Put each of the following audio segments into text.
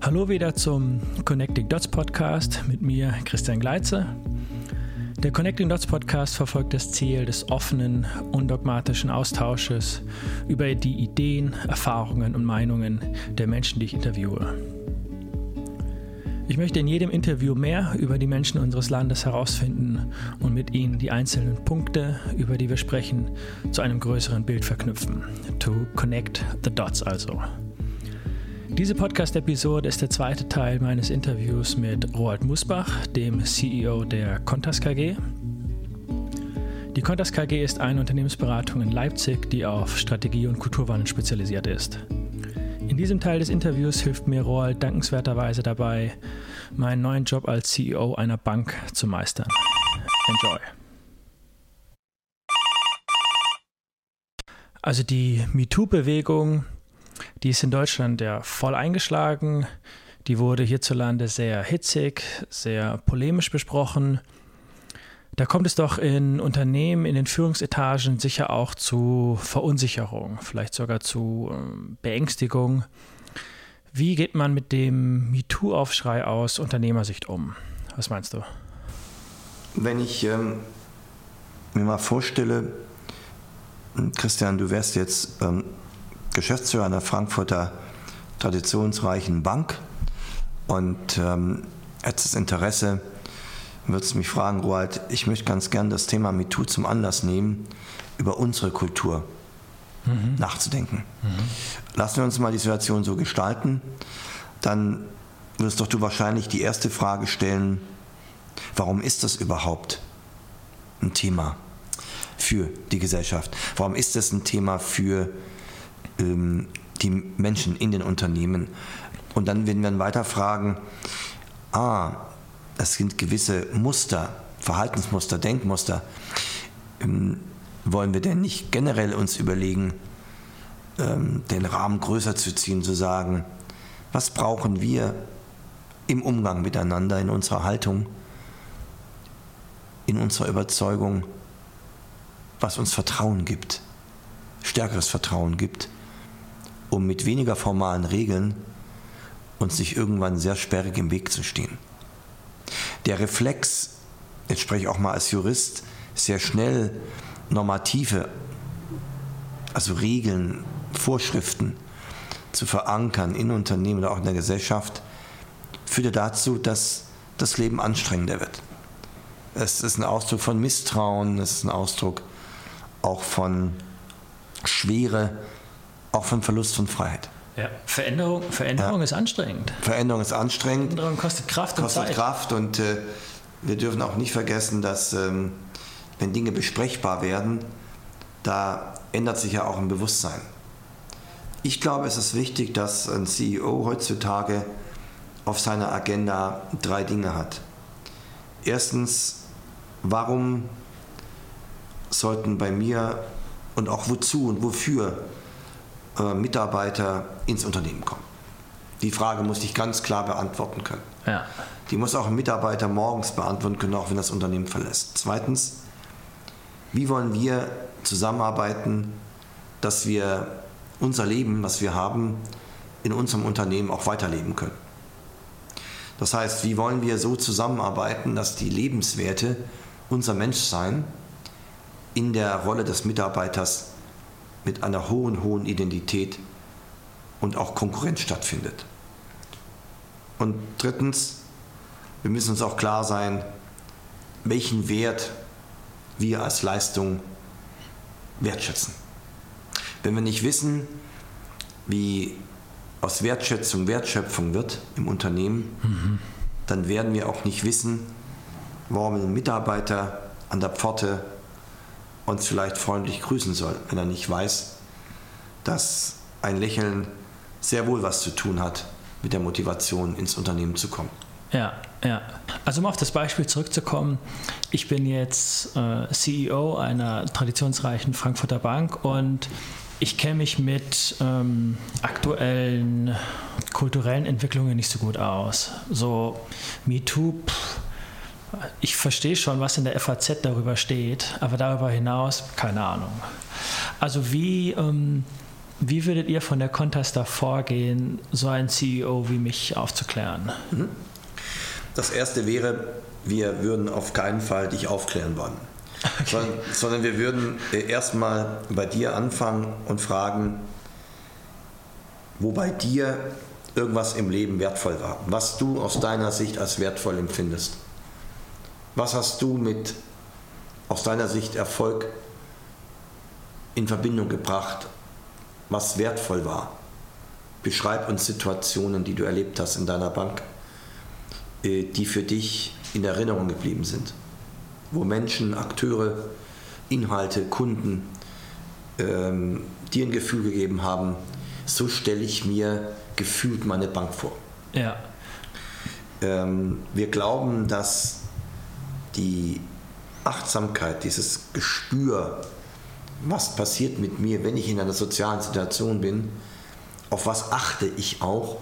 Hallo wieder zum Connecting Dots Podcast mit mir, Christian Gleitze. Der Connecting Dots Podcast verfolgt das Ziel des offenen, undogmatischen Austausches über die Ideen, Erfahrungen und Meinungen der Menschen, die ich interviewe. Ich möchte in jedem Interview mehr über die Menschen unseres Landes herausfinden und mit ihnen die einzelnen Punkte, über die wir sprechen, zu einem größeren Bild verknüpfen. To connect the dots also. Diese Podcast-Episode ist der zweite Teil meines Interviews mit Roald Musbach, dem CEO der Contas KG. Die Contas KG ist eine Unternehmensberatung in Leipzig, die auf Strategie und Kulturwandel spezialisiert ist. In diesem Teil des Interviews hilft mir Roald dankenswerterweise dabei, meinen neuen Job als CEO einer Bank zu meistern. Enjoy! Also die MeToo-Bewegung die ist in Deutschland ja voll eingeschlagen. Die wurde hierzulande sehr hitzig, sehr polemisch besprochen. Da kommt es doch in Unternehmen, in den Führungsetagen sicher auch zu Verunsicherung, vielleicht sogar zu ähm, Beängstigung. Wie geht man mit dem MeToo-Aufschrei aus Unternehmersicht um? Was meinst du? Wenn ich ähm, mir mal vorstelle, Christian, du wärst jetzt ähm, Geschäftsführer einer Frankfurter traditionsreichen Bank und ähm, hätte das Interesse, würdest du mich fragen, Roald, ich möchte ganz gern das Thema MeToo zum Anlass nehmen, über unsere Kultur mhm. nachzudenken. Mhm. Lassen wir uns mal die Situation so gestalten, dann würdest doch du wahrscheinlich die erste Frage stellen, warum ist das überhaupt ein Thema für die Gesellschaft? Warum ist das ein Thema für die ähm, die Menschen in den Unternehmen. Und dann werden wir weiter fragen, ah, das sind gewisse Muster, Verhaltensmuster, Denkmuster. Ähm, wollen wir denn nicht generell uns überlegen, ähm, den Rahmen größer zu ziehen, zu sagen, was brauchen wir im Umgang miteinander, in unserer Haltung, in unserer Überzeugung, was uns Vertrauen gibt, stärkeres Vertrauen gibt um mit weniger formalen Regeln uns nicht irgendwann sehr sperrig im Weg zu stehen. Der Reflex, jetzt spreche ich auch mal als Jurist, sehr schnell normative, also Regeln, Vorschriften zu verankern in Unternehmen oder auch in der Gesellschaft, führte dazu, dass das Leben anstrengender wird. Es ist ein Ausdruck von Misstrauen, es ist ein Ausdruck auch von Schwere, auch vom Verlust von Freiheit. Ja. Veränderung, Veränderung ja. ist anstrengend. Veränderung ist anstrengend. Veränderung kostet Kraft kostet und Zeit. Kraft und äh, wir dürfen auch nicht vergessen, dass ähm, wenn Dinge besprechbar werden, da ändert sich ja auch ein Bewusstsein. Ich glaube, es ist wichtig, dass ein CEO heutzutage auf seiner Agenda drei Dinge hat. Erstens, warum sollten bei mir und auch wozu und wofür äh, Mitarbeiter ins Unternehmen kommen. Die Frage muss ich ganz klar beantworten können. Ja. Die muss auch ein Mitarbeiter morgens beantworten können, auch wenn das Unternehmen verlässt. Zweitens, wie wollen wir zusammenarbeiten, dass wir unser Leben, was wir haben, in unserem Unternehmen auch weiterleben können? Das heißt, wie wollen wir so zusammenarbeiten, dass die Lebenswerte, unser Menschsein in der Rolle des Mitarbeiters mit einer hohen, hohen Identität und auch Konkurrenz stattfindet. Und drittens, wir müssen uns auch klar sein, welchen Wert wir als Leistung wertschätzen. Wenn wir nicht wissen, wie aus Wertschätzung Wertschöpfung wird im Unternehmen, mhm. dann werden wir auch nicht wissen, warum ein Mitarbeiter an der Pforte uns vielleicht freundlich grüßen soll, wenn er nicht weiß, dass ein Lächeln sehr wohl was zu tun hat mit der Motivation, ins Unternehmen zu kommen. Ja, ja. Also um auf das Beispiel zurückzukommen, ich bin jetzt äh, CEO einer traditionsreichen Frankfurter Bank und ich kenne mich mit ähm, aktuellen kulturellen Entwicklungen nicht so gut aus. So MeToo, pff, ich verstehe schon, was in der FAZ darüber steht, aber darüber hinaus keine Ahnung. Also wie, ähm, wie würdet ihr von der Contesta vorgehen, so ein CEO wie mich aufzuklären? Mhm. Das erste wäre, wir würden auf keinen Fall dich aufklären wollen. Okay. Sondern, sondern, wir würden äh, erstmal bei dir anfangen und fragen, wo bei dir irgendwas im Leben wertvoll war, was du aus deiner Sicht als wertvoll empfindest. Was hast du mit aus deiner Sicht Erfolg in Verbindung gebracht, was wertvoll war? Beschreib uns Situationen, die du erlebt hast in deiner Bank, äh, die für dich in Erinnerung geblieben sind, wo Menschen, Akteure, Inhalte, Kunden ähm, dir ein Gefühl gegeben haben, so stelle ich mir gefühlt meine Bank vor. Ja. Ähm, wir glauben, dass die Achtsamkeit, dieses Gespür, was passiert mit mir, wenn ich in einer sozialen Situation bin, auf was achte ich auch,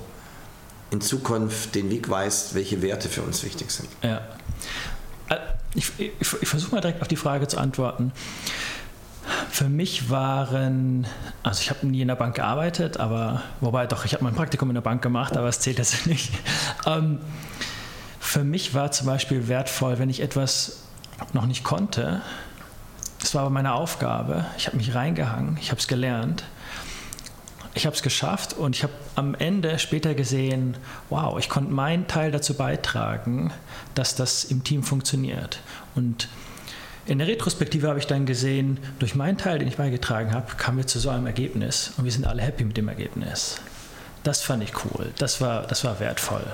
in Zukunft den Weg weist, welche Werte für uns wichtig sind. Ja. Äh, ich, ich, ich versuche mal direkt auf die Frage zu antworten. Für mich waren, also ich habe nie in der Bank gearbeitet, aber, wobei doch, ich habe mein Praktikum in der Bank gemacht, aber es zählt jetzt nicht. Ähm, für mich war zum Beispiel wertvoll, wenn ich etwas noch nicht konnte, das war aber meine Aufgabe, ich habe mich reingehangen, ich habe es gelernt, ich habe es geschafft und ich habe am Ende später gesehen, wow, ich konnte meinen Teil dazu beitragen, dass das im Team funktioniert. Und in der Retrospektive habe ich dann gesehen, durch meinen Teil, den ich beigetragen habe, kamen wir zu so einem Ergebnis und wir sind alle happy mit dem Ergebnis. Das fand ich cool, das war, das war wertvoll.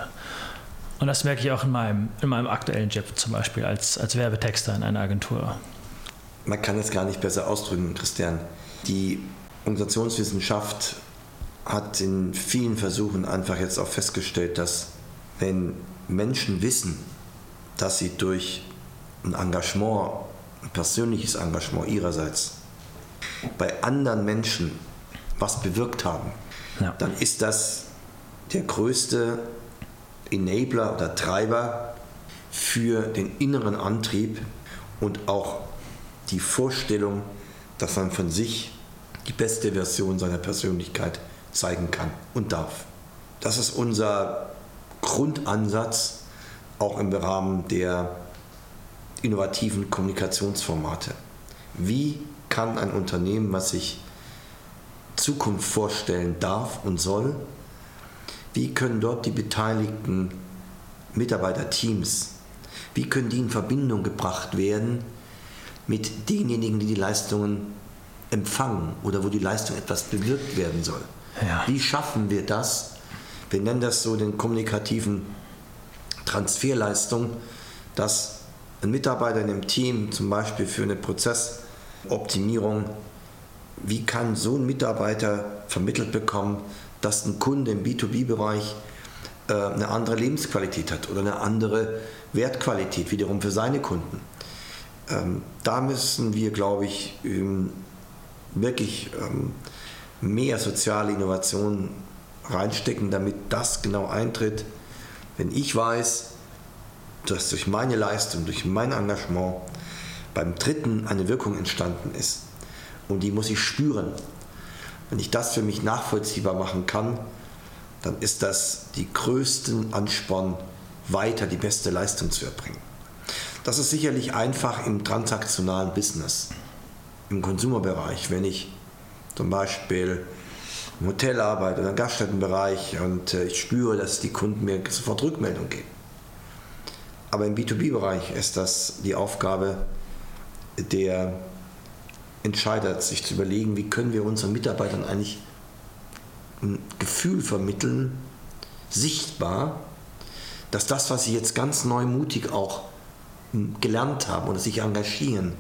Und das merke ich auch in meinem, in meinem aktuellen Job zum Beispiel als, als Werbetexter in einer Agentur. Man kann es gar nicht besser ausdrücken, Christian. Die Organisationswissenschaft hat in vielen Versuchen einfach jetzt auch festgestellt, dass wenn Menschen wissen, dass sie durch ein Engagement, ein persönliches Engagement ihrerseits bei anderen Menschen was bewirkt haben, ja. dann ist das der größte Enabler oder Treiber für den inneren Antrieb und auch die Vorstellung, dass man von sich die beste Version seiner Persönlichkeit zeigen kann und darf. Das ist unser Grundansatz, auch im Rahmen der innovativen Kommunikationsformate. Wie kann ein Unternehmen, was sich Zukunft vorstellen darf und soll, wie können dort die beteiligten Mitarbeiterteams, wie können die in Verbindung gebracht werden mit denjenigen, die die Leistungen empfangen oder wo die Leistung etwas bewirkt werden soll. Ja. Wie schaffen wir das? Wir nennen das so den kommunikativen Transferleistung, dass ein Mitarbeiter in einem Team zum Beispiel für eine Prozessoptimierung, wie kann so ein Mitarbeiter vermittelt bekommen, dass ein Kunde im B2B-Bereich äh, eine andere Lebensqualität hat oder eine andere Wertqualität wiederum für seine Kunden. Ähm, da müssen wir, glaube ich, ähm, wirklich ähm, mehr soziale Innovation reinstecken, damit das genau eintritt. Wenn ich weiß, dass durch meine Leistung, durch mein Engagement beim Dritten eine Wirkung entstanden ist und die muss ich spüren wenn ich das für mich nachvollziehbar machen kann, dann ist das die größten Ansporn, weiter die beste Leistung zu erbringen. Das ist sicherlich einfach im transaktionalen Business, im Konsumerbereich, wenn ich zum Beispiel im Hotel arbeite oder im Gaststättenbereich und äh, ich spüre, dass die Kunden mir sofort Rückmeldung geben. Aber im B2B-Bereich ist das die Aufgabe der entscheidet, sich zu überlegen, wie können wir unseren Mitarbeitern eigentlich ein Gefühl vermitteln, sichtbar, dass das, was sie jetzt ganz neu mutig auch gelernt haben oder sich engagieren,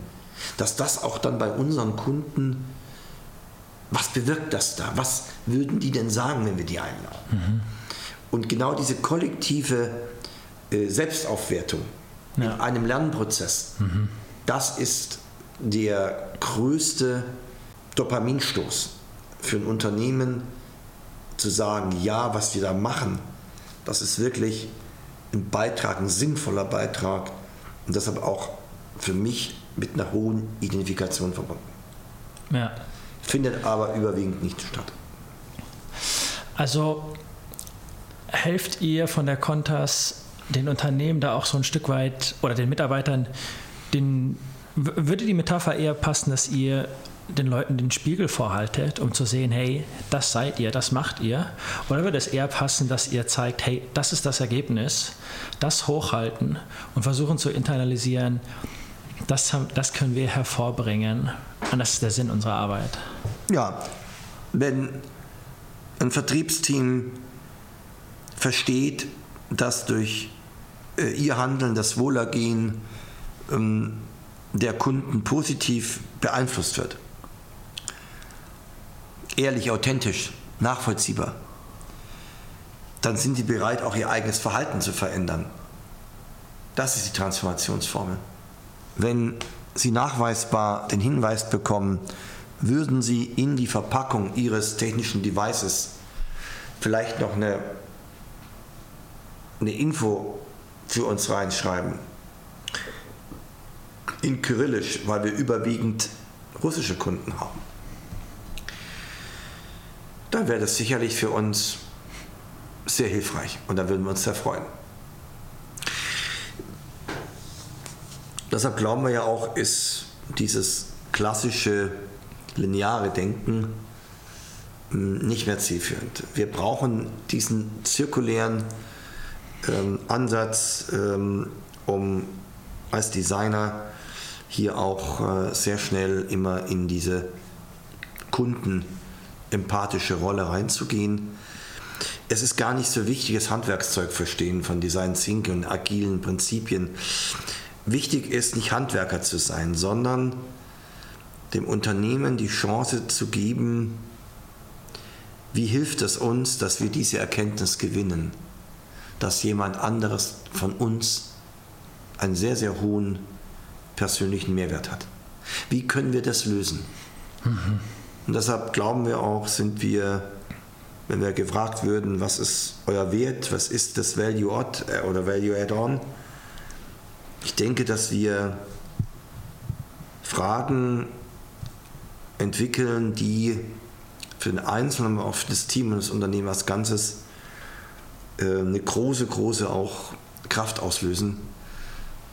dass das auch dann bei unseren Kunden, was bewirkt das da? Was würden die denn sagen, wenn wir die einladen? Mhm. Und genau diese kollektive äh, Selbstaufwertung ja. in einem Lernprozess, mhm. das ist der größte Dopaminstoß für ein Unternehmen zu sagen, ja, was wir da machen, das ist wirklich ein Beitrag, ein sinnvoller Beitrag und deshalb auch für mich mit einer hohen Identifikation verbunden. Ja, findet aber überwiegend nicht statt. Also helft ihr von der Contas den Unternehmen da auch so ein Stück weit oder den Mitarbeitern, den, würde die Metapher eher passen, dass ihr den Leuten den Spiegel vorhaltet, um zu sehen, hey, das seid ihr, das macht ihr? Oder würde es eher passen, dass ihr zeigt, hey, das ist das Ergebnis, das hochhalten und versuchen zu internalisieren, das, das können wir hervorbringen und das ist der Sinn unserer Arbeit? Ja, wenn ein Vertriebsteam versteht, dass durch äh, ihr Handeln das Wohlergehen ähm, der Kunden positiv beeinflusst wird, ehrlich, authentisch, nachvollziehbar, dann sind die bereit, auch ihr eigenes Verhalten zu verändern. Das ist die Transformationsformel. Wenn Sie nachweisbar den Hinweis bekommen, würden Sie in die Verpackung Ihres technischen Devices vielleicht noch eine, eine Info für uns reinschreiben. In Kyrillisch, weil wir überwiegend russische Kunden haben dann wäre das sicherlich für uns sehr hilfreich und da würden wir uns sehr freuen. Deshalb glauben wir ja auch, ist dieses klassische lineare Denken hm, nicht mehr zielführend. Wir brauchen diesen zirkulären ähm, Ansatz, ähm, um als Designer hier auch äh, sehr schnell immer in diese Kunden empathische Rolle reinzugehen. Es ist gar nicht so wichtig, das Handwerkszeug verstehen von Design Thinking und agilen Prinzipien. Wichtig ist nicht Handwerker zu sein, sondern dem Unternehmen die Chance zu geben, wie hilft es uns, dass wir diese Erkenntnis gewinnen, dass jemand anderes von uns einen sehr, sehr hohen persönlichen Mehrwert hat. Wie können wir das lösen? Mhm. Und deshalb glauben wir auch, sind wir, wenn wir gefragt würden, was ist euer Wert, was ist das Value Add äh, oder Value Add-on, ich denke, dass wir Fragen entwickeln, die für den Einzelnen, aber auch für das Team und das Unternehmen als Ganzes äh, eine große, große auch Kraft auslösen,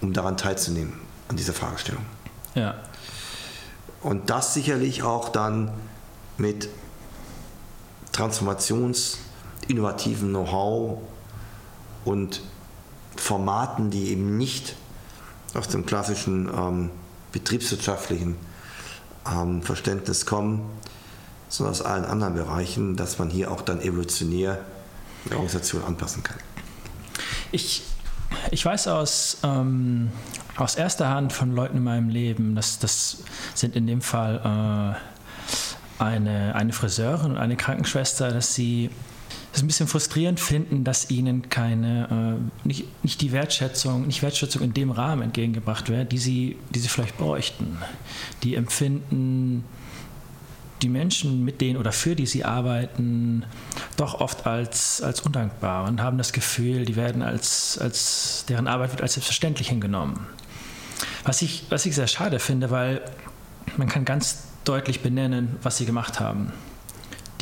um daran teilzunehmen, an dieser Fragestellung. Ja. Und das sicherlich auch dann mit transformations-, innovativen Know-how und Formaten, die eben nicht aus dem klassischen ähm, betriebswirtschaftlichen ähm, Verständnis kommen, sondern aus allen anderen Bereichen, dass man hier auch dann evolutionär die Organisation anpassen kann. Ich, ich weiß aus, ähm, aus erster Hand von Leuten in meinem Leben, dass das sind in dem Fall äh, eine, eine Friseurin und eine Krankenschwester, dass sie es ein bisschen frustrierend finden, dass ihnen keine, äh, nicht, nicht die Wertschätzung, nicht Wertschätzung in dem Rahmen entgegengebracht wird, die sie, die sie vielleicht bräuchten. Die empfinden die Menschen, mit denen oder für die sie arbeiten, doch oft als, als undankbar und haben das Gefühl, die werden als, als, deren Arbeit wird als selbstverständlich hingenommen. Was ich, was ich sehr schade finde, weil man kann ganz deutlich benennen, was sie gemacht haben.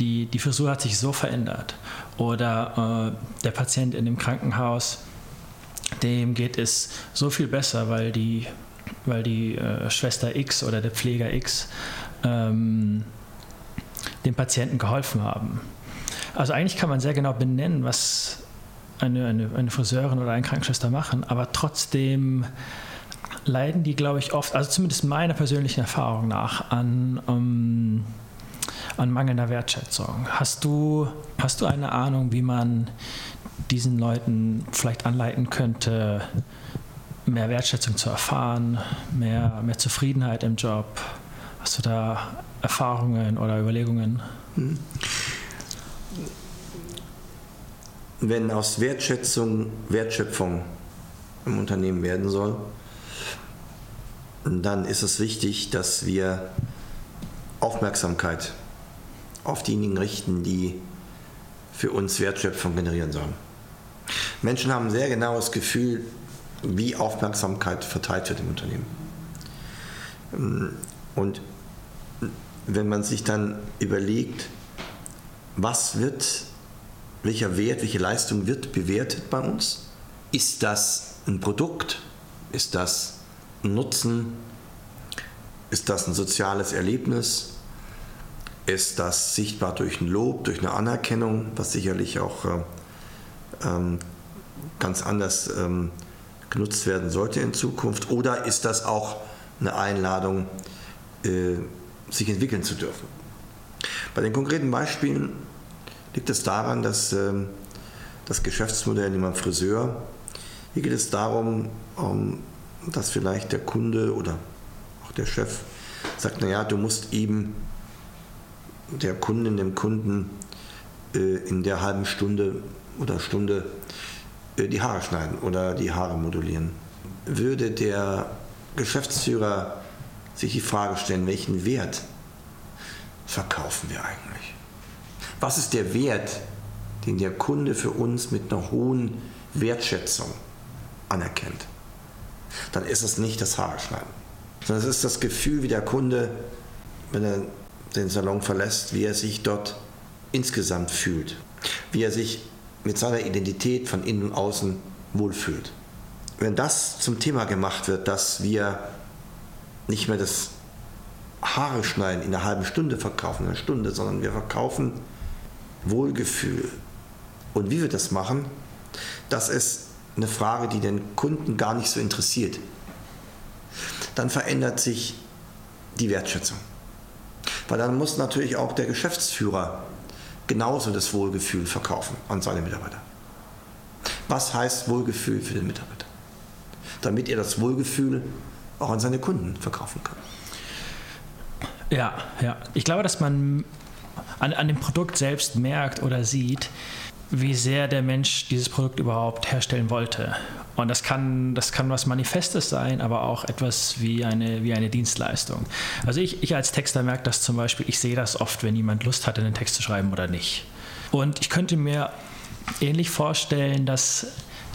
Die, die Frisur hat sich so verändert. Oder äh, der Patient in dem Krankenhaus, dem geht es so viel besser, weil die, weil die äh, Schwester X oder der Pfleger X ähm, dem Patienten geholfen haben. Also eigentlich kann man sehr genau benennen, was eine, eine, eine Friseurin oder eine Krankenschwester machen, aber trotzdem leiden die, glaube ich, oft, also zumindest meiner persönlichen Erfahrung nach, an, um, ähm, an mangelnder Wertschätzung. Hast du, hast du eine Ahnung, wie man diesen Leuten vielleicht anleiten könnte, mehr Wertschätzung zu erfahren, mehr, mehr Zufriedenheit im Job? Hast du da Erfahrungen oder Überlegungen? Hm. Wenn aus Wertschätzung Wertschöpfung im Unternehmen werden soll, dann ist es wichtig, dass wir Aufmerksamkeit auf diejenigen richten, die für uns Wertschöpfung generieren sollen. Menschen haben ein sehr genaues Gefühl, wie Aufmerksamkeit verteilt wird im Unternehmen. Und wenn man sich dann überlegt, was wird, welcher Wert, welche Leistung wird bewertet bei uns? Ist das ein Produkt? Ist das ein Nutzen? Ist das ein soziales Erlebnis? Ist das sichtbar durch ein Lob, durch eine Anerkennung, was sicherlich auch äh, ähm, ganz anders ähm, genutzt werden sollte in Zukunft? Oder ist das auch eine Einladung, äh, sich entwickeln zu dürfen? Bei den konkreten Beispielen liegt es daran, dass ähm, das Geschäftsmodell, nehmen wir Friseur, hier geht es darum, ähm, dass vielleicht der Kunde oder auch der Chef sagt, naja, du musst eben der Kundin, dem Kunden äh, in der halben Stunde oder Stunde äh, die Haare schneiden oder die Haare modulieren. Würde der Geschäftsführer sich die Frage stellen, welchen Wert verkaufen wir eigentlich? Was ist der Wert, den der Kunde für uns mit einer hohen Wertschätzung anerkennt? Dann ist es nicht das Haarschneiden, sondern es ist das Gefühl, wie der Kunde, wenn er den Salon verlässt, wie er sich dort insgesamt fühlt, wie er sich mit seiner Identität von innen und außen wohlfühlt. Wenn das zum Thema gemacht wird, dass wir nicht mehr das Haare schneiden in einer halben Stunde verkaufen, in einer Stunde, sondern wir verkaufen Wohlgefühl. Und wie wir das machen, das ist eine Frage, die den Kunden gar nicht so interessiert. Dann verändert sich die Wertschätzung. Weil dann muss natürlich auch der Geschäftsführer genauso das Wohlgefühl verkaufen an seine Mitarbeiter. Was heißt Wohlgefühl für den Mitarbeiter? Damit er das Wohlgefühl auch an seine Kunden verkaufen kann. Ja, ja. Ich glaube, dass man an, an dem Produkt selbst merkt oder sieht, wie sehr der Mensch dieses Produkt überhaupt herstellen wollte. Und das kann, das kann was Manifestes sein, aber auch etwas wie eine, wie eine Dienstleistung. Also ich, ich als Texter merke das zum Beispiel, ich sehe das oft, wenn jemand Lust hat, einen Text zu schreiben oder nicht. Und ich könnte mir ähnlich vorstellen, dass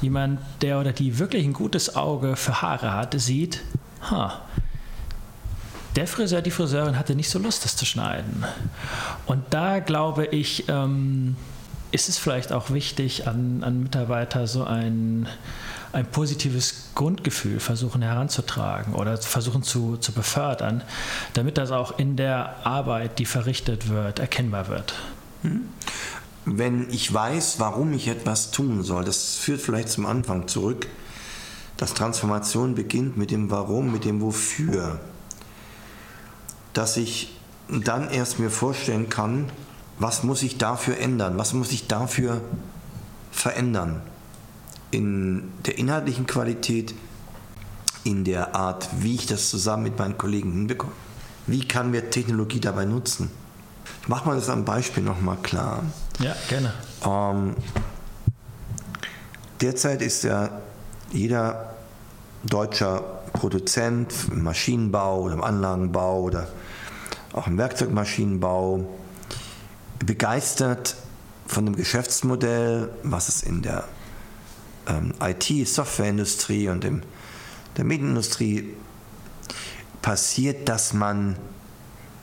jemand, der oder die wirklich ein gutes Auge für Haare hat, sieht, ha, der Friseur, die Friseurin hatte nicht so Lust, das zu schneiden. Und da glaube ich, ähm, ist es vielleicht auch wichtig, an, an Mitarbeiter so ein, ein positives Grundgefühl versuchen heranzutragen oder versuchen zu, zu befördern, damit das auch in der Arbeit, die verrichtet wird, erkennbar wird. Hm? Wenn ich weiß, warum ich etwas tun soll, das führt vielleicht zum Anfang zurück, dass Transformation beginnt mit dem Warum, mit dem Wofür, dass ich dann erst mir vorstellen kann, was muss ich dafür ändern? Was muss ich dafür verändern? In der inhaltlichen Qualität, in der Art, wie ich das zusammen mit meinen Kollegen hinbekomme. Wie kann mir Technologie dabei nutzen? Ich mache mal das am Beispiel nochmal klar. Ja, gerne. Ähm, derzeit ist ja jeder deutscher Produzent im Maschinenbau oder im Anlagenbau oder auch im Werkzeugmaschinenbau begeistert von dem Geschäftsmodell, was es in der ähm, IT-Softwareindustrie und in der Medienindustrie passiert, dass man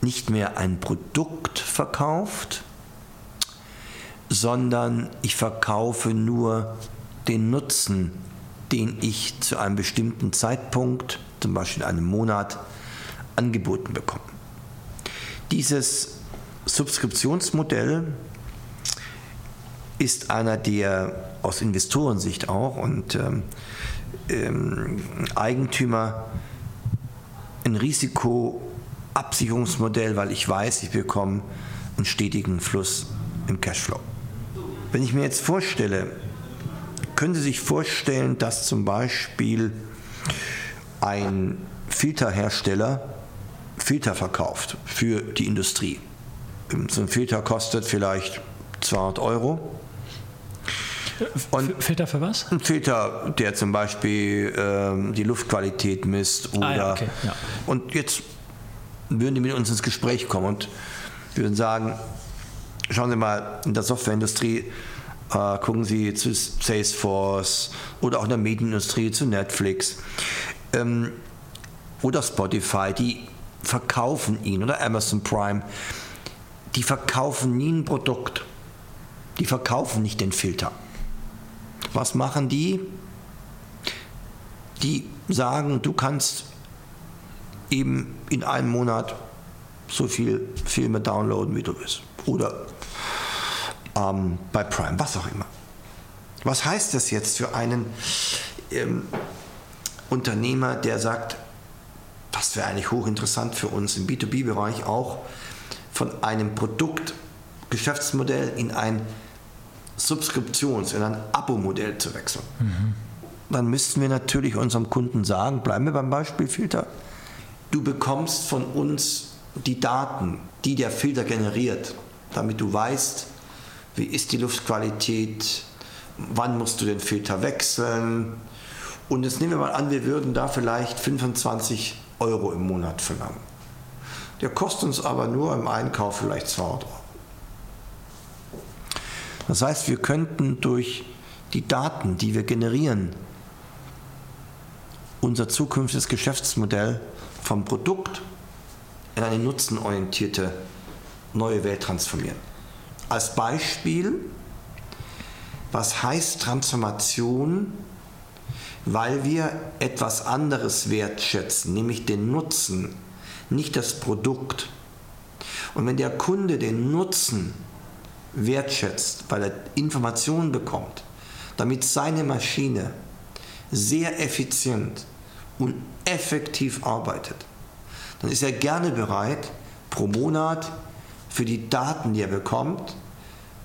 nicht mehr ein Produkt verkauft, sondern ich verkaufe nur den Nutzen, den ich zu einem bestimmten Zeitpunkt, zum Beispiel in einem Monat, angeboten bekomme. Dieses Subskriptionsmodell ist einer der aus Investorensicht auch und ähm, ähm, Eigentümer ein Risikoabsicherungsmodell, weil ich weiß, ich bekomme einen stetigen Fluss im Cashflow. Wenn ich mir jetzt vorstelle, können Sie sich vorstellen, dass zum Beispiel ein Filterhersteller Filter verkauft für die Industrie. So ein Filter kostet vielleicht 200 Euro. Und Filter für was? Ein Filter, der zum Beispiel ähm, die Luftqualität misst. Oder, ah, ja, okay, ja. Und jetzt würden die mit uns ins Gespräch kommen und würden sagen, schauen Sie mal, in der Softwareindustrie äh, gucken Sie zu Salesforce oder auch in der Medienindustrie zu Netflix ähm, oder Spotify, die verkaufen ihn oder Amazon Prime, die verkaufen nie ein Produkt. Die verkaufen nicht den Filter. Was machen die? Die sagen, du kannst eben in einem Monat so viel Filme downloaden, wie du willst. Oder ähm, bei Prime, was auch immer. Was heißt das jetzt für einen ähm, Unternehmer, der sagt, das wäre eigentlich hochinteressant für uns im B2B-Bereich auch, von einem Produkt, Geschäftsmodell in ein Subskriptions-, in ein Abo-Modell zu wechseln. Mhm. Dann müssten wir natürlich unserem Kunden sagen, bleiben wir beim Beispiel Filter, du bekommst von uns die Daten, die der Filter generiert, damit du weißt, wie ist die Luftqualität, wann musst du den Filter wechseln. Und jetzt nehmen wir mal an, wir würden da vielleicht 25 Euro im Monat verlangen. Der kostet uns aber nur im Einkauf vielleicht 200 Euro. Das heißt, wir könnten durch die Daten, die wir generieren, unser zukünftiges Geschäftsmodell vom Produkt in eine nutzenorientierte neue Welt transformieren. Als Beispiel, was heißt Transformation, weil wir etwas anderes wertschätzen, nämlich den Nutzen, nicht das Produkt. Und wenn der Kunde den Nutzen wertschätzt, weil er Informationen bekommt, damit seine Maschine sehr effizient und effektiv arbeitet, dann ist er gerne bereit, pro Monat für die Daten, die er bekommt,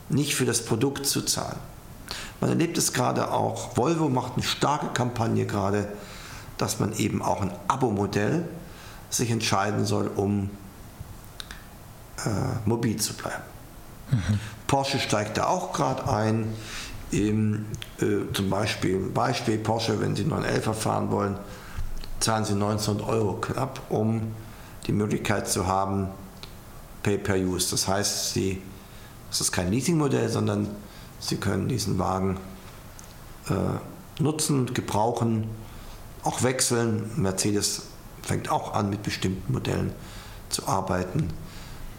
nicht für das Produkt zu zahlen. Man erlebt es gerade auch, Volvo macht eine starke Kampagne gerade, dass man eben auch ein Abo-Modell sich entscheiden soll, um äh, mobil zu bleiben. Mhm. Porsche steigt da auch gerade ein. Im, äh, zum Beispiel, Beispiel Porsche, wenn Sie 911 fahren wollen, zahlen Sie 1900 Euro knapp, um die Möglichkeit zu haben, Pay-per-Use. Das heißt, Sie, das ist kein Leasingmodell, sondern Sie können diesen Wagen äh, nutzen, gebrauchen, auch wechseln. Mercedes fängt auch an, mit bestimmten Modellen zu arbeiten,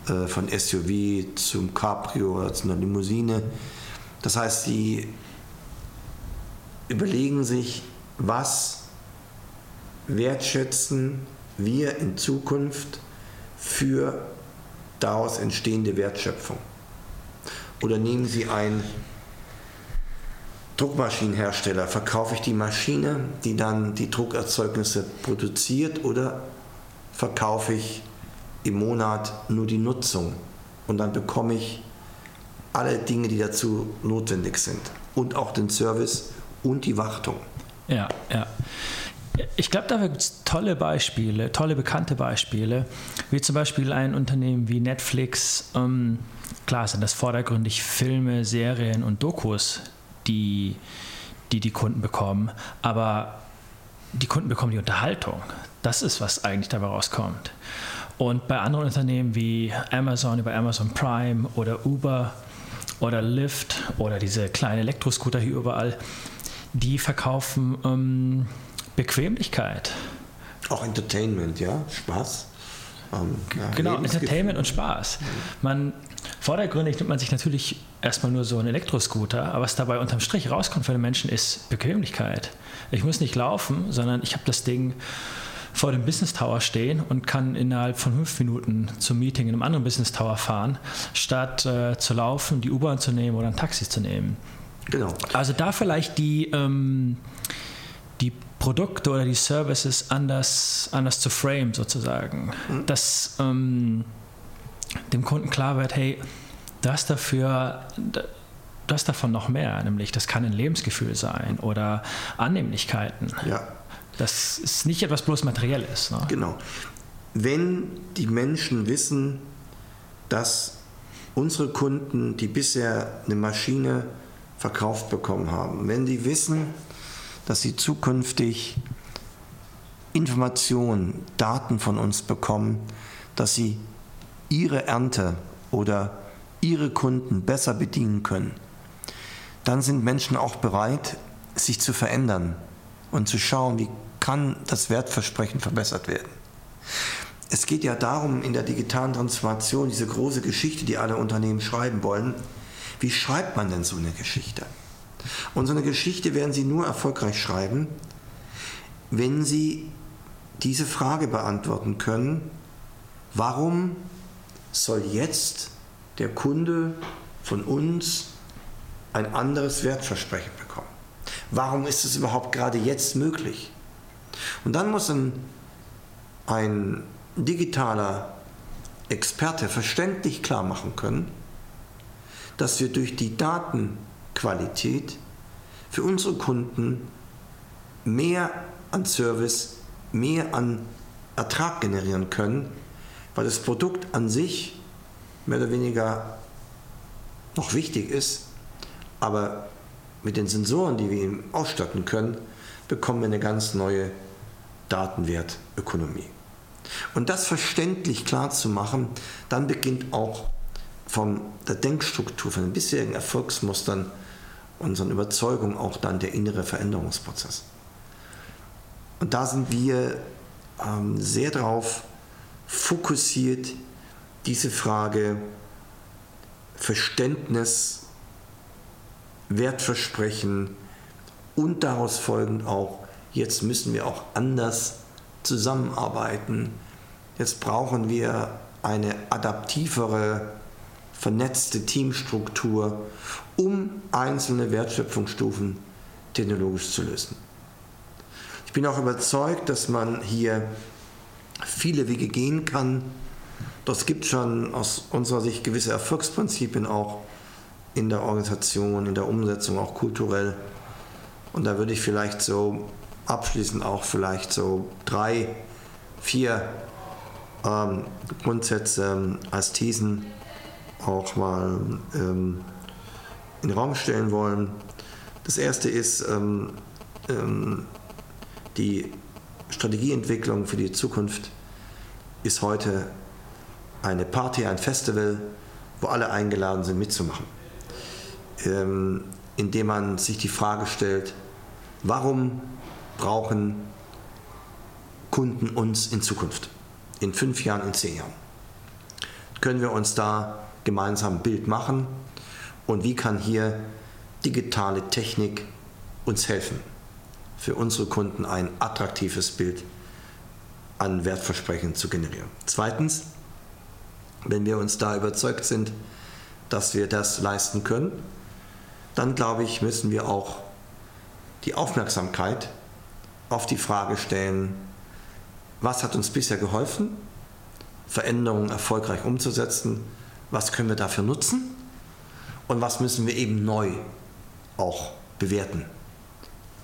äh, von SUV zum Cabrio oder zu einer Limousine. Das heißt, Sie überlegen sich, was wertschätzen wir in Zukunft für daraus entstehende Wertschöpfung. Oder nehmen Sie einen Druckmaschinenhersteller, verkaufe ich die Maschine, die dann die Druckerzeugnisse produziert oder verkaufe ich im Monat nur die Nutzung und dann bekomme ich alle Dinge, die dazu notwendig sind und auch den Service und die Wartung. Ja, ja. Ich glaube, da gibt es tolle Beispiele, tolle bekannte Beispiele, wie zum Beispiel ein Unternehmen wie Netflix. Ähm, klar sind das vordergründig Filme, Serien und Dokus, die, die die Kunden bekommen, aber die Kunden bekommen die Unterhaltung. Das ist, was eigentlich dabei rauskommt. Und bei anderen Unternehmen wie Amazon über Amazon Prime oder Uber oder Lyft oder diese kleinen Elektroscooter hier überall, die verkaufen ähm, Bequemlichkeit. Auch Entertainment, ja, Spaß. Ähm, ja, genau, Entertainment und Spaß. Man, vordergründig nimmt man sich natürlich erstmal nur so einen Elektroscooter, aber was dabei unterm Strich rauskommt für den Menschen ist Bequemlichkeit. Ich muss nicht laufen, sondern ich habe das Ding vor dem Business Tower stehen und kann innerhalb von fünf Minuten zum Meeting in einem anderen Business Tower fahren, statt äh, zu laufen, die U-Bahn zu nehmen oder ein Taxi zu nehmen. Genau. Also da vielleicht die, ähm, die Produkte oder die Services anders, anders zu frame sozusagen. Mhm. Dass ähm, dem Kunden klar wird, hey, du hast dafür, du hast davon noch mehr, nämlich das kann ein Lebensgefühl sein oder Annehmlichkeiten. Ja. Das ist nicht etwas bloß Materielles. Ne? Genau. Wenn die Menschen wissen, dass unsere Kunden, die bisher eine Maschine verkauft bekommen haben, wenn die wissen, dass sie zukünftig Informationen, Daten von uns bekommen, dass sie ihre Ernte oder ihre Kunden besser bedienen können, dann sind Menschen auch bereit, sich zu verändern und zu schauen, wie kann das Wertversprechen verbessert werden. es geht ja darum, in der digitalen Transformation, diese große Geschichte, die alle Unternehmen schreiben wollen, wie schreibt man denn so eine Geschichte? Und so eine Geschichte werden Sie nur erfolgreich schreiben, wenn Sie diese Frage beantworten können, warum soll jetzt der Kunde von uns ein anderes Wertversprechen bekommen? Warum ist es überhaupt gerade jetzt möglich? Und dann muss ein, ein digitaler Experte verständlich klar machen können, dass wir durch die Datenqualität für unsere Kunden mehr an Service, mehr an Ertrag generieren können, weil das Produkt an sich mehr oder weniger noch wichtig ist, aber mit den Sensoren, die wir ihm ausstatten können, bekommen wir eine ganz neue Datenwertökonomie. Und das verständlich klar zu machen, dann beginnt auch von der Denkstruktur, von den bisherigen Erfolgsmustern, unseren Überzeugungen auch dann der innere Veränderungsprozess. Und da sind wir ähm, sehr darauf fokussiert, diese Frage Verständnis, Wertversprechen und daraus folgend auch, jetzt müssen wir auch anders zusammenarbeiten. Jetzt brauchen wir eine adaptivere, vernetzte Teamstruktur, um einzelne Wertschöpfungsstufen technologisch zu lösen. Ich bin auch überzeugt, dass man hier viele Wege gehen kann. Das gibt schon aus unserer Sicht gewisse Erfolgsprinzipien auch in der Organisation, in der Umsetzung, auch kulturell. Und da würde ich vielleicht so abschließend auch vielleicht so drei, vier ähm, Grundsätze ähm, als Thesen auch mal ähm, in den Raum stellen wollen. Das erste ist ähm, ähm, die Strategieentwicklung für die Zukunft ist heute eine Party, ein Festival, wo alle eingeladen sind mitzumachen. Ähm, indem man sich die Frage stellt, warum brauchen Kunden uns in Zukunft, in fünf Jahren, in zehn Jahren? Können wir uns da gemeinsam ein Bild machen und wie kann hier digitale Technik uns helfen, für unsere Kunden ein attraktives Bild an Wertversprechen zu generieren. Zweitens, wenn wir uns da überzeugt sind, dass wir das leisten können, dann glaube ich, müssen wir auch die Aufmerksamkeit auf die Frage stellen, was hat uns bisher geholfen, Veränderungen erfolgreich umzusetzen, was können wir dafür nutzen und was müssen wir eben neu auch bewerten.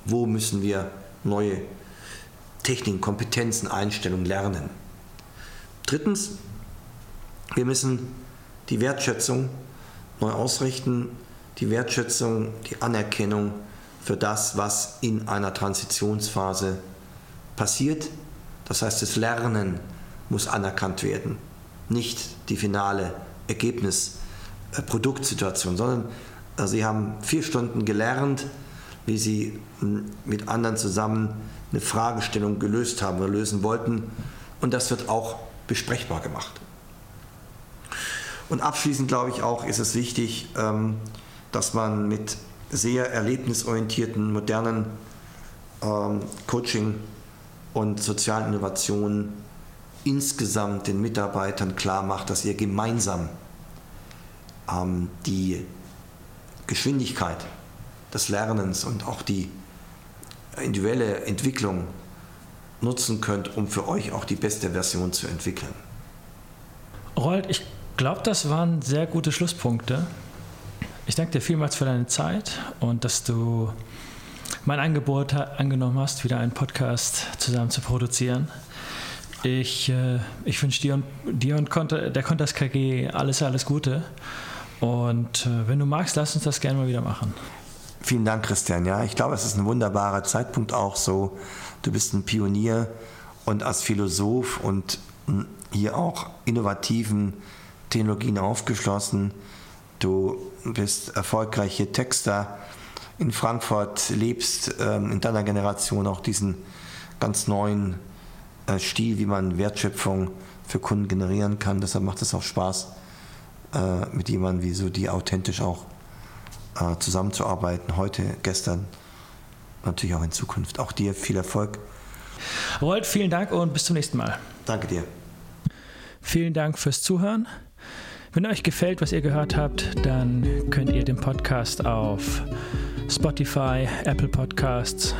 Wo müssen wir neue Techniken, Kompetenzen, Einstellungen lernen. Drittens, wir müssen die Wertschätzung neu ausrichten, die Wertschätzung, die Anerkennung für das, was in einer Transitionsphase passiert. Das heißt, das Lernen muss anerkannt werden, nicht die finale Ergebnis-Produktsituation, sondern äh, Sie haben vier Stunden gelernt, wie Sie hm, mit anderen zusammen eine Fragestellung gelöst haben oder lösen wollten. Und das wird auch besprechbar gemacht. Und abschließend glaube ich auch, ist es wichtig, ähm, dass man mit sehr erlebnisorientierten, modernen ähm, Coaching und sozialen Innovationen insgesamt den Mitarbeitern klar macht, dass ihr gemeinsam ähm, die Geschwindigkeit des Lernens und auch die individuelle Entwicklung nutzen könnt, um für euch auch die beste Version zu entwickeln. Rold, ich glaube, das waren sehr gute Schlusspunkte. Ich danke dir vielmals für deine Zeit und dass du mein Angebot angenommen hast, wieder einen Podcast zusammen zu produzieren. Ich, äh, ich wünsche dir und, dir und der Contest KG alles, alles Gute. Und äh, wenn du magst, lass uns das gerne mal wieder machen. Vielen Dank, Christian. Ja, ich glaube, es ist ein wunderbarer Zeitpunkt auch so. Du bist ein Pionier und als Philosoph und hier auch innovativen Technologien aufgeschlossen. Du bist erfolgreiche Texter in Frankfurt, lebst ähm, in deiner Generation auch diesen ganz neuen Stil, wie man Wertschöpfung für Kunden generieren kann. Deshalb macht es auch Spaß, äh, mit jemandem wie so die authentisch auch äh, zusammenzuarbeiten. Heute, gestern, natürlich auch in Zukunft. Auch dir viel Erfolg. Rold, vielen Dank und bis zum nächsten Mal. Danke dir. Vielen Dank fürs Zuhören. Wenn euch gefällt, was ihr gehört habt, dann könnt ihr den Podcast auf Spotify, Apple Podcasts,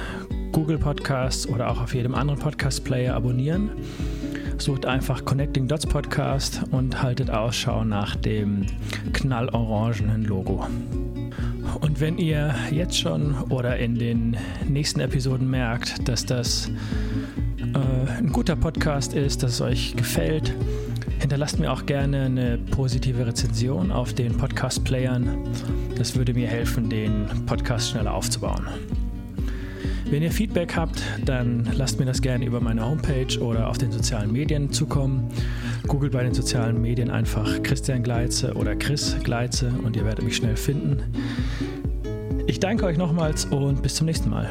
Google Podcasts oder auch auf jedem anderen Podcast-Player abonnieren. Sucht einfach Connecting Dots Podcast und haltet Ausschau nach dem knallorangenen Logo. Und wenn ihr jetzt schon oder in den nächsten Episoden merkt, dass das äh, ein guter Podcast ist, dass es euch gefällt, hinterlasst mir auch gerne eine positive Rezension auf den Podcast-Playern. Das würde mir helfen, den Podcast schneller aufzubauen. Wenn ihr Feedback habt, dann lasst mir das gerne über meine Homepage oder auf den sozialen Medien zukommen. Googelt bei den sozialen Medien einfach Christian Gleitze oder Chris Gleitze und ihr werdet mich schnell finden. Ich danke euch nochmals und bis zum nächsten Mal.